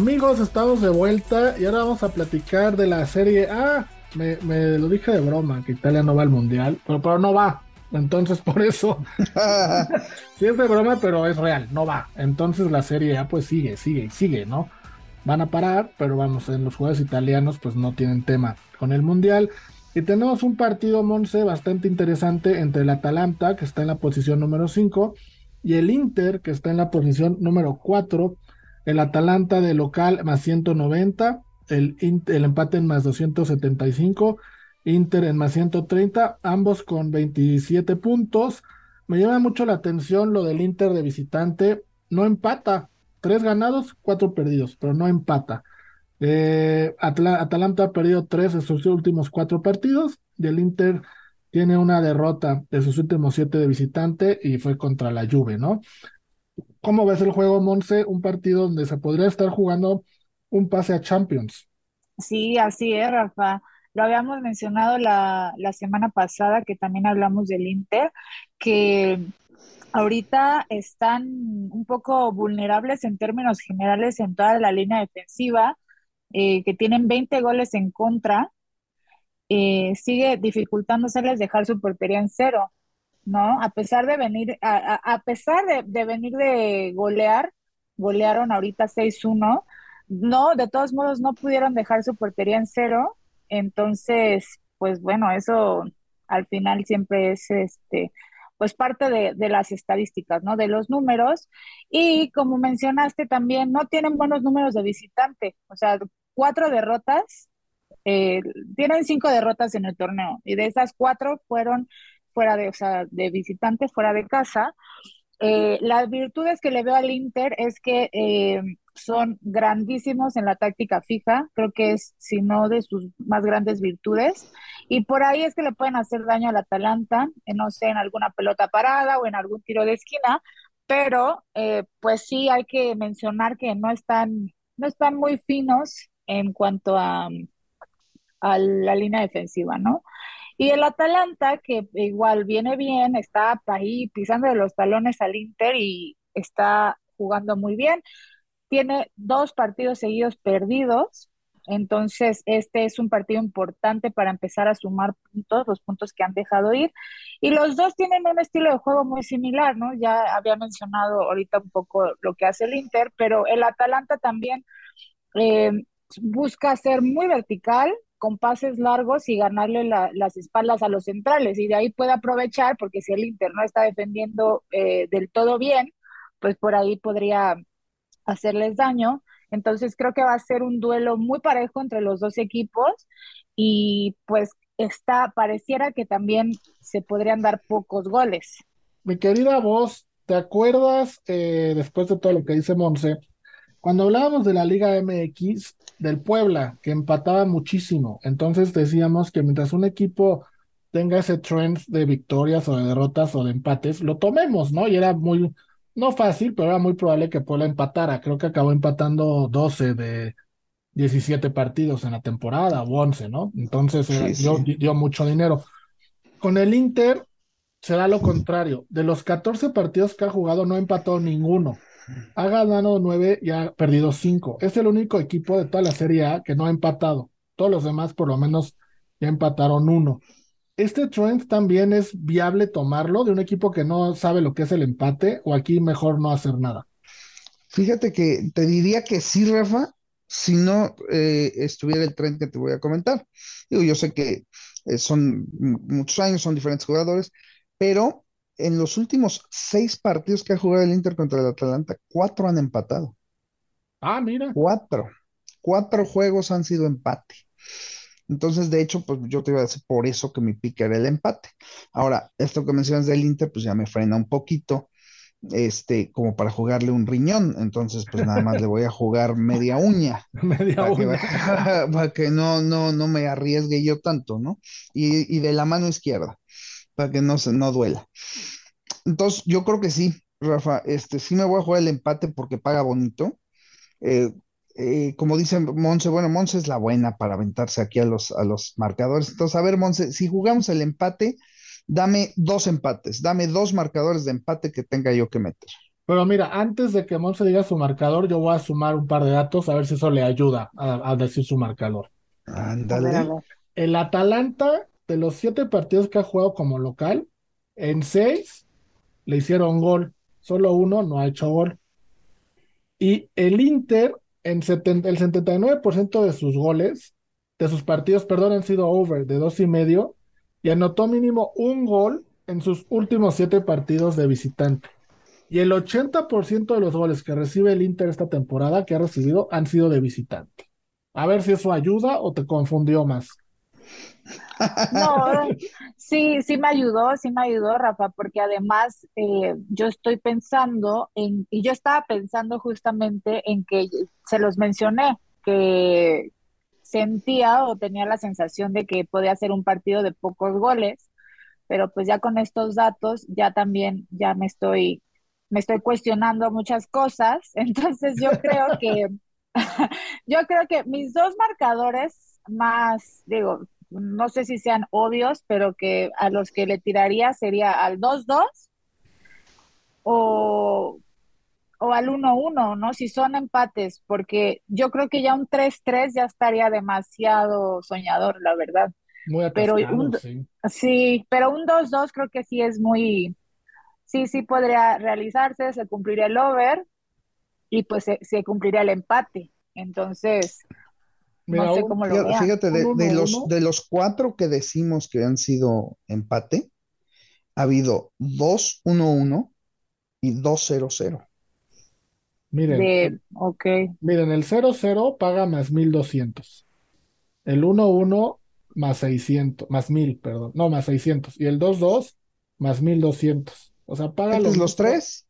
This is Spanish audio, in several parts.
Amigos, estamos de vuelta y ahora vamos a platicar de la serie A. Me, me lo dije de broma, que Italia no va al mundial, pero, pero no va. Entonces, por eso, sí es de broma, pero es real, no va. Entonces la serie A pues sigue, sigue y sigue, ¿no? Van a parar, pero vamos, en los juegos italianos pues no tienen tema con el mundial. Y tenemos un partido, Monse, bastante interesante entre el Atalanta, que está en la posición número 5, y el Inter, que está en la posición número 4 el Atalanta de local más 190, el, el empate en más 275, Inter en más 130, ambos con 27 puntos. Me llama mucho la atención lo del Inter de visitante, no empata, tres ganados, cuatro perdidos, pero no empata. Eh, Atalanta ha perdido tres de sus últimos cuatro partidos y el Inter tiene una derrota de sus últimos siete de visitante y fue contra la Juve, ¿no? ¿Cómo ves el juego, Monse? Un partido donde se podría estar jugando un pase a Champions. Sí, así es, Rafa. Lo habíamos mencionado la, semana pasada, que también hablamos del Inter, que ahorita están un poco vulnerables en términos generales en toda la línea defensiva, eh, que tienen 20 goles en contra. Eh, sigue dificultándoseles dejar su portería en cero. ¿No? A pesar de venir, a, pesar de, venir de golear, golearon ahorita 6-1, no, de todos modos no pudieron dejar su portería en cero, entonces, pues bueno, eso al final siempre es este pues parte de, de, las estadísticas, ¿no? De los números. Y como mencionaste también, no tienen buenos números de visitante. O sea, cuatro derrotas, eh, tienen cinco derrotas en el torneo. Y de esas cuatro fueron fuera de, o sea, de visitante, fuera de casa. Eh, las virtudes que le veo al Inter es que eh, son grandísimos en la táctica fija, creo que es, si no, de sus más grandes virtudes. Y por ahí es que le pueden hacer daño al Atalanta, eh, no sé, en alguna pelota parada o en algún tiro de esquina, pero pues sí hay que mencionar que no están, no están muy finos en cuanto a, a la línea defensiva, ¿no? Y el Atalanta, que igual viene bien, está ahí pisando de los talones al Inter y está jugando muy bien. Tiene dos partidos seguidos perdidos, entonces este es un partido importante para empezar a sumar puntos, los puntos que han dejado ir. Y los dos tienen un estilo de juego muy similar, ¿no? Ya había mencionado ahorita un poco lo que hace el Inter, pero el Atalanta también eh, busca ser muy vertical, con pases largos y ganarle las espaldas a los centrales. Y de ahí puede aprovechar, porque si el Inter no está defendiendo eh, del todo bien, pues por ahí podría hacerles daño. Entonces creo que va a ser un duelo muy parejo entre los dos equipos y pues está, pareciera que también se podrían dar pocos goles. Mi querida voz, ¿te acuerdas eh, después de todo lo que dice Monse? Cuando hablábamos de la Liga MX, del Puebla, que empataba muchísimo, entonces decíamos que mientras un equipo tenga ese trend de victorias o de derrotas o de empates, lo tomemos, ¿no? Y era muy, no fácil, pero era muy probable que Puebla empatara. Creo que acabó empatando 12 de 17 partidos en la temporada, o 11, ¿no? Entonces Dio, mucho dinero. Con el Inter será lo contrario. De los 14 partidos que ha jugado, no empató ninguno. Ha ganado nueve y ha perdido cinco. Es el único equipo de toda la Serie A que no ha empatado. Todos los demás por lo menos ya empataron uno. ¿Este trend también es viable tomarlo de un equipo que no sabe lo que es el empate o aquí mejor no hacer nada? Fíjate que te diría que sí, Rafa, si no eh, estuviera el trend que te voy a comentar. Yo sé que eh, son muchos años, son diferentes jugadores, pero en los últimos seis partidos que ha jugado el Inter contra el Atalanta, cuatro han empatado. Ah, mira. Cuatro. Cuatro juegos han sido empate. Entonces, de hecho, pues yo te iba a decir por eso que mi pique era el empate. Ahora, esto que mencionas del Inter, pues ya me frena un poquito, este, como para jugarle un riñón. Entonces, pues nada más le voy a jugar media uña. media para uña. Que, para que no, no, no me arriesgue yo tanto, ¿no? Y, y de la mano izquierda para que no, se, no duela. Entonces, yo creo que sí, Rafa, este, sí me voy a jugar el empate porque paga bonito. Eh, eh, como dice Monse, bueno, Monse es la buena para aventarse aquí a los, a los marcadores. Entonces, a ver, Monse, si jugamos el empate, dame dos empates, dame dos marcadores de empate que tenga yo que meter. Pero mira, antes de que Monse diga su marcador, yo voy a sumar un par de datos a ver si eso le ayuda a, a decir su marcador. Ándale. El Atalanta, de los siete partidos que ha jugado como local, en seis le hicieron gol. Solo uno no ha hecho gol. Y el Inter, en el 79% de sus goles, de sus partidos, perdón, han sido over de dos y medio y anotó mínimo un gol en sus últimos siete partidos de visitante. Y el 80% de los goles que recibe el Inter esta temporada, que ha recibido, han sido de visitante. A ver si eso ayuda o te confundió más. No, sí, sí me ayudó, sí me ayudó, Rafa, porque además eh, yo estoy pensando en, y yo estaba pensando justamente en que se los mencioné, que sentía o tenía la sensación de que podía ser un partido de pocos goles, pero pues ya con estos datos ya también ya me estoy, me estoy cuestionando muchas cosas, entonces yo creo que, yo creo que mis dos marcadores más, digo, no sé si sean obvios, pero que a los que le tiraría sería al 2-2 o, o al 1-1, ¿no? Si son empates, porque yo creo que ya un 3-3 ya estaría demasiado soñador, la verdad. Muy Pero un, sí. sí, pero un 2-2 creo que sí es muy, sí, sí podría realizarse, se cumpliría el over y pues se, se cumpliría el empate. Entonces, Mira, no sé cómo lo Fíjate, fíjate, de, de los, 1-1, de los cuatro que decimos que han sido empate, ha habido dos 1-1 y dos 0-0. miren, De, ok. miren, el 0-0 paga más 1200. El 1-1 más 600, más 1000, perdón. No, más 600. Y el 2-2 más 1200. O sea, paga lo ¿Metes los mismo, tres?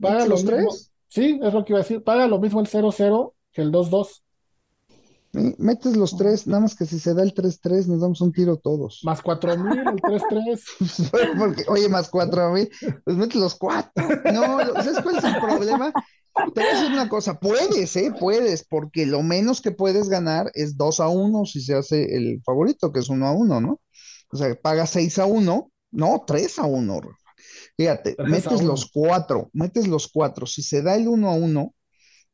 paga ¿Metes lo los mismo. tres? Sí, es lo que iba a decir. Paga lo mismo el 0-0 que el 2-2. Metes los tres, nada más que si se da el 3-3 nos damos un tiro todos. Más 4000, el 3-3. Porque, oye, más cuatro mil, pues metes los cuatro. No, ¿sabes cuál es el problema? Te voy a decir una cosa, puedes, ¿eh? Puedes, porque lo menos que puedes ganar es 2 a 1 si se hace el favorito, que es 1 a 1, ¿no? O sea, pagas 6 a 1, no, 3 a 1. Rafa. Fíjate, 3 a metes 1. los cuatro, metes los cuatro. Si se da el 1 a 1,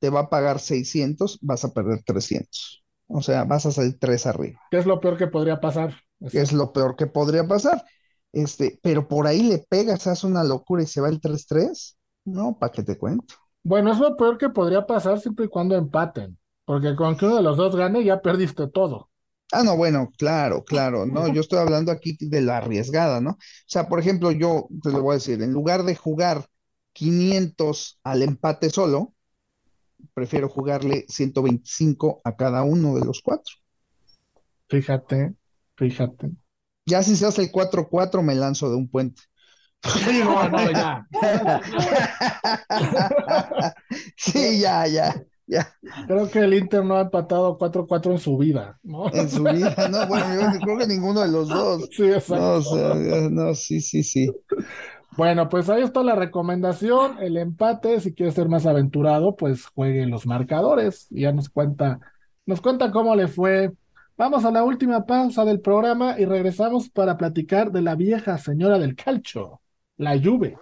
te va a pagar 600, vas a perder 300. O sea, vas a salir 3 arriba, ¿Qué es lo peor que podría pasar? que es lo peor que podría pasar. Este, pero por ahí le pegas, hace una locura y se va el 3-3. No, ¿para qué te cuento? Bueno, es lo peor que podría pasar siempre y cuando empaten. Porque con que uno de los dos gane, ya perdiste todo. Ah, no, bueno, claro, claro, no, yo estoy hablando aquí de la arriesgada, ¿no? O sea, por ejemplo, yo te lo voy a decir, en lugar de jugar 500 al empate solo, prefiero jugarle 125 a cada uno de los cuatro. Fíjate, fíjate. Ya si se hace el 4-4, me lanzo de un puente. Sí, no, no, ya. Sí, ya, ya, ya, Creo que el Inter no ha empatado 4-4 en su vida, ¿no? en su vida, no, bueno, yo creo que ninguno de los dos. Sí, exacto. No, o sea, no, sí, sí, sí. Bueno, pues ahí está la recomendación, el empate, si quieres ser más aventurado, pues juegue los marcadores y ya nos cuenta, nos cuenta cómo le fue. Vamos a la última pausa del programa y regresamos para platicar de la vieja señora del calcio, la Juve.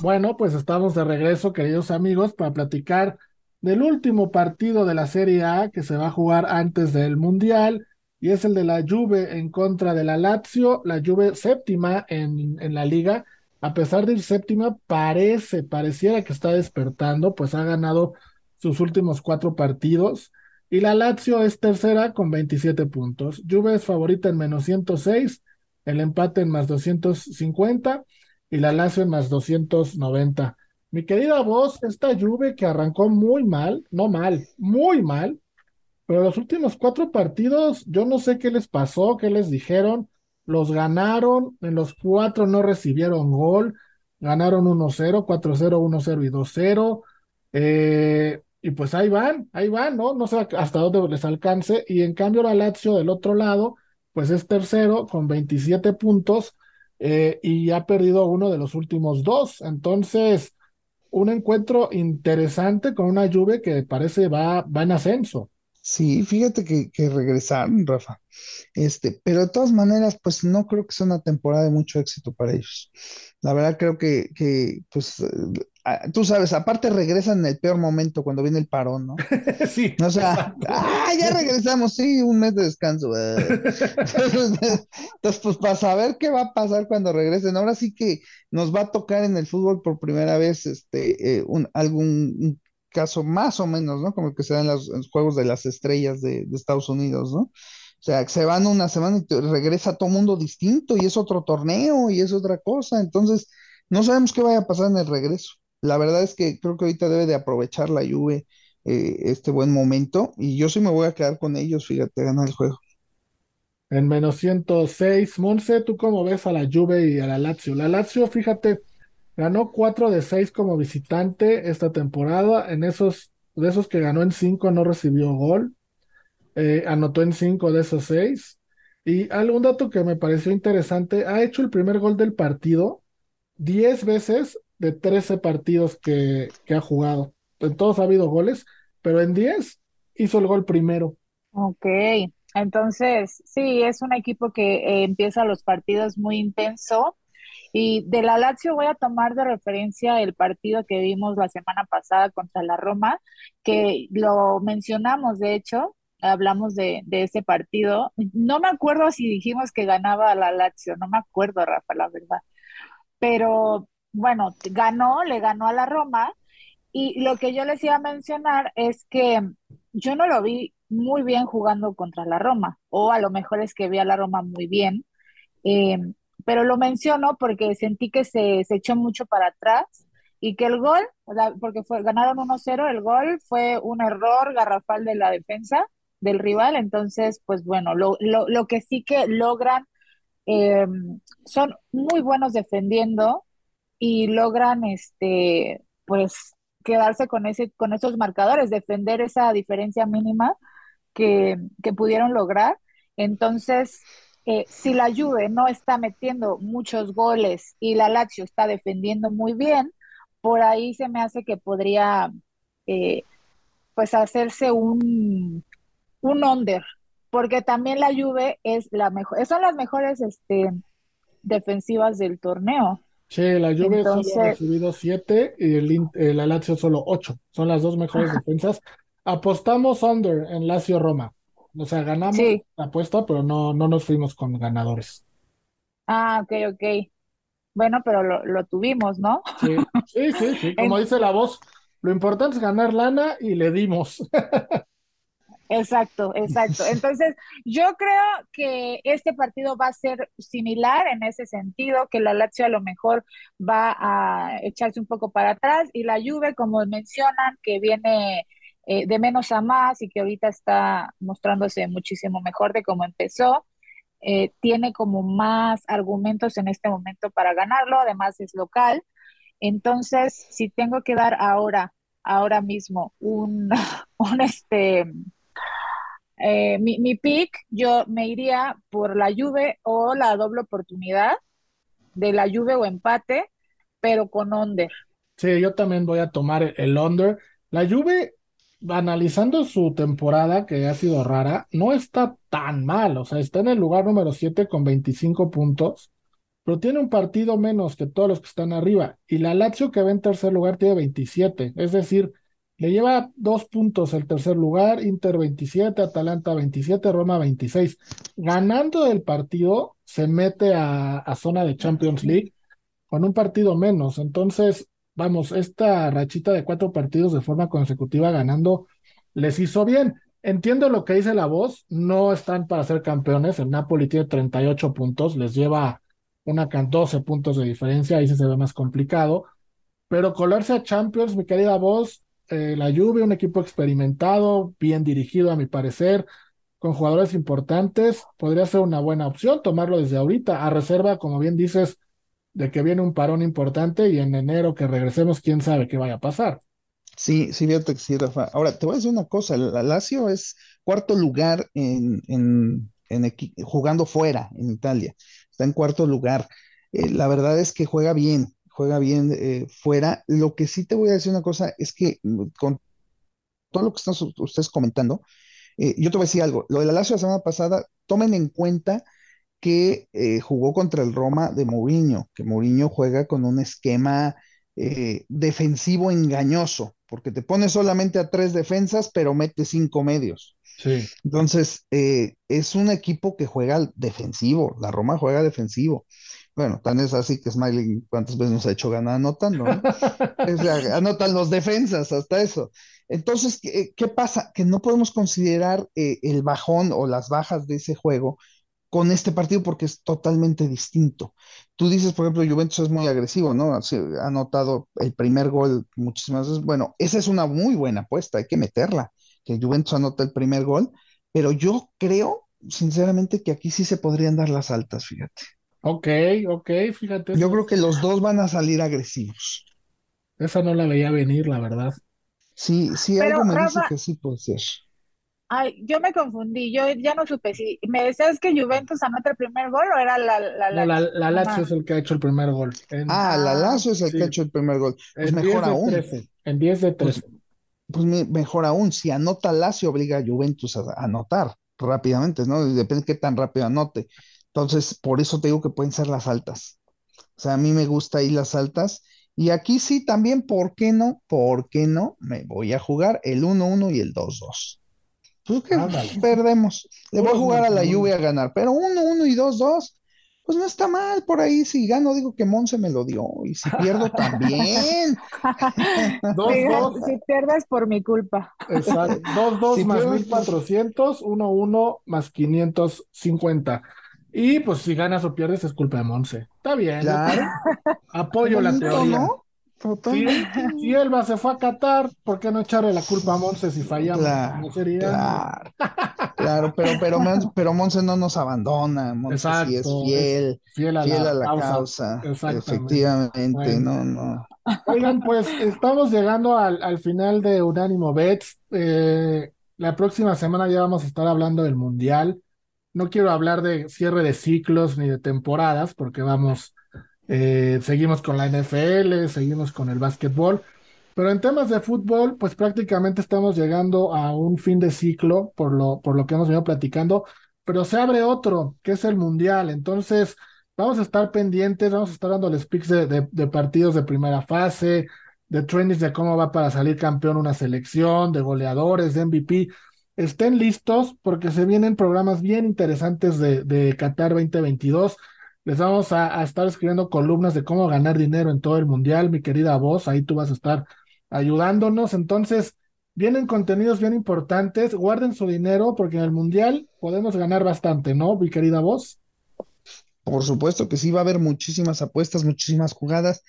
Bueno, pues estamos de regreso, queridos amigos, para platicar del último partido de la Serie A que se va a jugar antes del Mundial y es el de la Juve en contra de la Lazio, la Juve séptima en, en la liga a pesar de ir séptima, parece, pareciera que está despertando, pues ha ganado sus últimos cuatro partidos. Y la Lazio es tercera con 27 puntos. Juve es favorita en menos 106, el empate en más 250 y la Lazio en más 290. Mi querida voz, esta Juve que arrancó muy mal, no mal, muy mal, pero los últimos cuatro partidos, yo no sé qué les pasó, qué les dijeron los ganaron, en los cuatro no recibieron gol, ganaron 1-0, 4-0, 1-0 y 2-0, eh, y pues ahí van, ahí van, ¿no? No sé hasta dónde les alcance, y en cambio la Lazio del otro lado, pues es tercero con 27 puntos, eh, y ha perdido uno de los últimos dos, entonces un encuentro interesante con una Juve que parece va, va en ascenso. Sí, fíjate que, que regresaron, Rafa. Este, pero de todas maneras, pues no creo que sea una temporada de mucho éxito para ellos. La verdad creo que, que pues, eh, ah, tú sabes, aparte regresan en el peor momento cuando viene el parón, ¿no? sí. O sea, ah, ya regresamos, sí, un mes de descanso. eh. Entonces, pues para saber qué va a pasar cuando regresen, ahora sí que nos va a tocar en el fútbol por primera vez este eh, un algún un caso más o menos, ¿no? Como que se da en los, Juegos de las Estrellas de, de Estados Unidos, ¿no? O sea, se van una semana y regresa todo mundo distinto y es otro torneo y es otra cosa. Entonces, no sabemos qué vaya a pasar en el regreso. La verdad es que creo que ahorita debe de aprovechar la Juve eh, este buen momento y yo sí me voy a quedar con ellos, fíjate, ganar el juego. En menos 106. Monse, ¿tú cómo ves a la Juve y a la Lazio? La Lazio, fíjate, ganó 4 de 6 como visitante esta temporada. En esos, de esos que ganó en 5 no recibió gol. Eh, anotó en 5 de esos 6. Y algún dato que me pareció interesante, ha hecho el primer gol del partido 10 veces de 13 partidos que, ha jugado. En todos ha habido goles, pero en 10 hizo el gol primero. Ok, entonces sí, es un equipo que eh, empieza los partidos muy intenso y de la Lazio voy a tomar de referencia el partido que vimos la semana pasada contra la Roma, que lo mencionamos, de hecho, hablamos de, de ese partido. No me acuerdo si dijimos que ganaba la Lazio, no me acuerdo, Rafa, la verdad, pero bueno, ganó, le ganó a la Roma. Y lo que yo les iba a mencionar es que yo no lo vi muy bien jugando contra la Roma, o a lo mejor es que vi a la Roma muy bien, eh, pero lo menciono porque sentí que se, se echó mucho para atrás y que el gol, porque fue, ganaron 1-0, el gol fue un error garrafal de la defensa del rival, entonces, pues bueno, lo, lo, lo que sí que logran, eh, son muy buenos defendiendo y logran, este, pues, quedarse con ese, con esos marcadores, defender esa diferencia mínima que, que pudieron lograr. Entonces, eh, si la Juve no está metiendo muchos goles y la Lazio está defendiendo muy bien, por ahí se me hace que podría, eh, pues, hacerse un, un under, porque también la Juve es la mejor, son las mejores, este, defensivas del torneo. Sí, la Juve solo ha recibido 7 y el, In- eh, la Lazio solo 8. Son las dos mejores defensas. Apostamos under en Lazio Roma. O sea, ganamos sí. la apuesta, pero no, no nos fuimos con ganadores. Ah, ok, ok. Bueno, pero lo, lo tuvimos, ¿no? Sí, sí, sí, sí. Como dice la voz, lo importante es ganar lana y le dimos. exacto, exacto. Entonces, yo creo que este partido va a ser similar en ese sentido, que la Lazio a lo mejor va a echarse un poco para atrás y la Juve, como mencionan, que viene eh, de menos a más y que ahorita está mostrándose muchísimo mejor de cómo empezó. eh, tiene como más argumentos en este momento para ganarlo, además es local. Entonces, si tengo que dar ahora, ahora mismo, un, un este, eh, mi, mi pick, yo me iría por la Juve o la doble oportunidad de la Juve o empate, pero con under. Sí, yo también voy a tomar el, under. La Juve, analizando su temporada, que ha sido rara, no está tan mal. O sea, está en el lugar número 7 con 25 puntos, pero tiene un partido menos que todos los que están arriba. Y la Lazio, que va en tercer lugar, tiene 27. Es decir, le lleva dos puntos el tercer lugar, Inter 27, Atalanta 27, Roma 26. Ganando el partido, se mete a, a zona de Champions League con un partido menos. Entonces, vamos, esta rachita de cuatro partidos de forma consecutiva ganando les hizo bien. Entiendo lo que dice la voz, no están para ser campeones. El Napoli tiene 38 puntos, les lleva una can 12 puntos de diferencia, ahí se ve más complicado. Pero colarse a Champions, mi querida voz, eh, la Juve, un equipo experimentado, bien dirigido a mi parecer, con jugadores importantes, podría ser una buena opción tomarlo desde ahorita, a reserva, como bien dices, de que viene un parón importante y en enero que regresemos, quién sabe qué vaya a pasar. Sí, sí, fíjate que sí, Rafa. Ahora, te voy a decir una cosa, la Lazio es cuarto lugar en, en, en jugando fuera en Italia, está en cuarto lugar. Eh, la verdad es que juega bien, juega bien eh, fuera. Lo que sí te voy a decir una cosa es que mm, con todo lo que están ustedes comentando, eh, yo te voy a decir algo, lo de la Lazio la semana pasada, tomen en cuenta que eh, jugó contra el Roma de Mourinho, que Mourinho juega con un esquema eh, defensivo engañoso, porque te pone solamente a tres defensas, pero mete cinco medios. Sí. Entonces, eh, es un equipo que juega defensivo, la Roma juega defensivo. Bueno, tan es así que Smiley, ¿cuántas veces nos ha hecho ganar anotando? ¿no? anotan los defensas, hasta eso. Entonces, ¿qué, pasa? Que no podemos considerar eh, el bajón o las bajas de ese juego con este partido porque es totalmente distinto. Tú dices, por ejemplo, Juventus es muy agresivo, ¿no? ha anotado el primer gol muchísimas veces. Bueno, esa es una muy buena apuesta, hay que meterla, que Juventus anota el primer gol, pero yo creo, sinceramente, que aquí sí se podrían dar las altas, fíjate. Ok, ok, fíjate. Yo creo que los dos van a salir agresivos. Esa no la veía venir, la verdad. Sí, sí, algo me dice que sí puede ser. Ay, yo me confundí, yo ya no supe si me decías que Juventus anota el primer gol o era la la la, la, Lazio es el que ha hecho el primer gol. ah, la Lazio es el que ha hecho el primer gol. Pues mejor aún. en 10 de 13. Pues, pues mejor aún, si anota Lazio obliga a Juventus a, anotar rápidamente, ¿no? Depende de qué tan rápido anote. Entonces, por eso te digo que pueden ser las altas. O sea, a mí me gusta ahí las altas. Y aquí sí también, ¿por qué no? ¿Por qué no? Me voy a jugar el 1-1 y el 2-2. Pues que perdemos. Le voy a jugar a la lluvia a ganar, pero 1-1 y 2-2. Pues no está mal por ahí. Si gano, digo que Monse me lo dio. Y si pierdo, también. dos, dos. Si pierdes por mi culpa. Exacto. 2-2 más 1400, 1-1 más 550. Y pues si ganas o pierdes es culpa de Monse. Está bien. Claro. Apoyo la teoría. ¿no? Si, si, Elba se fue a Qatar, ¿por qué no echarle la culpa a Monse si fallamos? Claro, claro, pero, pero, pero Monse no nos abandona, Monse sí es fiel, fiel a la, causa, efectivamente, no, no. Oigan, pues estamos llegando al, al final de Unánimo Bets, eh, la próxima semana ya vamos a estar hablando del Mundial, no quiero hablar de cierre de ciclos ni de temporadas, porque vamos, eh, seguimos con la NFL, seguimos con el básquetbol, pero en temas de fútbol, pues prácticamente estamos llegando a un fin de ciclo, por lo, por lo que hemos venido platicando, pero se abre otro, que es el Mundial. Entonces, vamos a estar pendientes, vamos a estar dando los picks de, de, partidos de primera fase, de trainings de cómo va para salir campeón una selección, de goleadores, de MVP estén listos porque se vienen programas bien interesantes de Qatar 2022. Les vamos a, estar escribiendo columnas de cómo ganar dinero en todo el mundial, mi querida voz, ahí tú vas a estar ayudándonos. Entonces, vienen contenidos bien importantes, guarden su dinero porque en el mundial podemos ganar bastante, ¿no, mi querida voz? Por supuesto que sí, va a haber muchísimas apuestas, muchísimas jugadas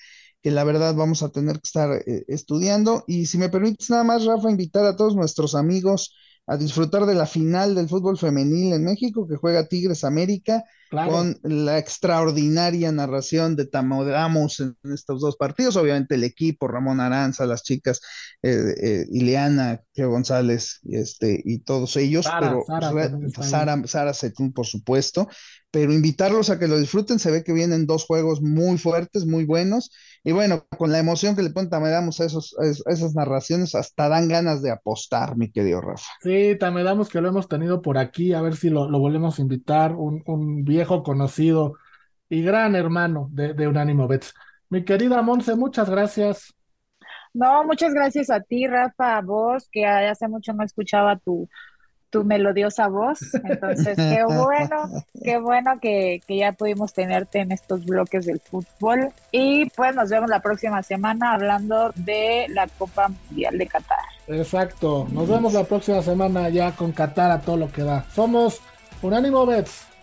que la verdad vamos a tener que estar eh, estudiando. Y si me permites nada más, Rafa, invitar a todos nuestros amigos a disfrutar de la final del fútbol femenil en México que juega Tigres América con la extraordinaria narración de Tamodamos en estos dos partidos. Obviamente el equipo, Ramón Aranza, las chicas, eh, eh, Ileana, González este, y todos ellos, pero Sara, Sara, por supuesto, pero invitarlos a que lo disfruten, se ve que vienen dos juegos muy fuertes, muy buenos, y bueno, con la emoción que le ponen damos a, esos, a esas narraciones, hasta dan ganas de apostar, mi querido Rafa. Sí, damos que lo hemos tenido por aquí, a ver si lo, volvemos a invitar, un, un, viejo conocido y gran hermano de, de Unánimo Bets. Mi querida Monse, muchas gracias. No, muchas gracias a ti, Rafa, a vos, que hace mucho no escuchaba tu, tu melodiosa voz. Entonces, qué bueno, qué bueno que, que, ya pudimos tenerte en estos bloques del fútbol. Y pues nos vemos la próxima semana hablando de la Copa Mundial de Qatar. Exacto, nos vemos la próxima semana ya con Qatar a todo lo que da. Somos Unánimo Bets.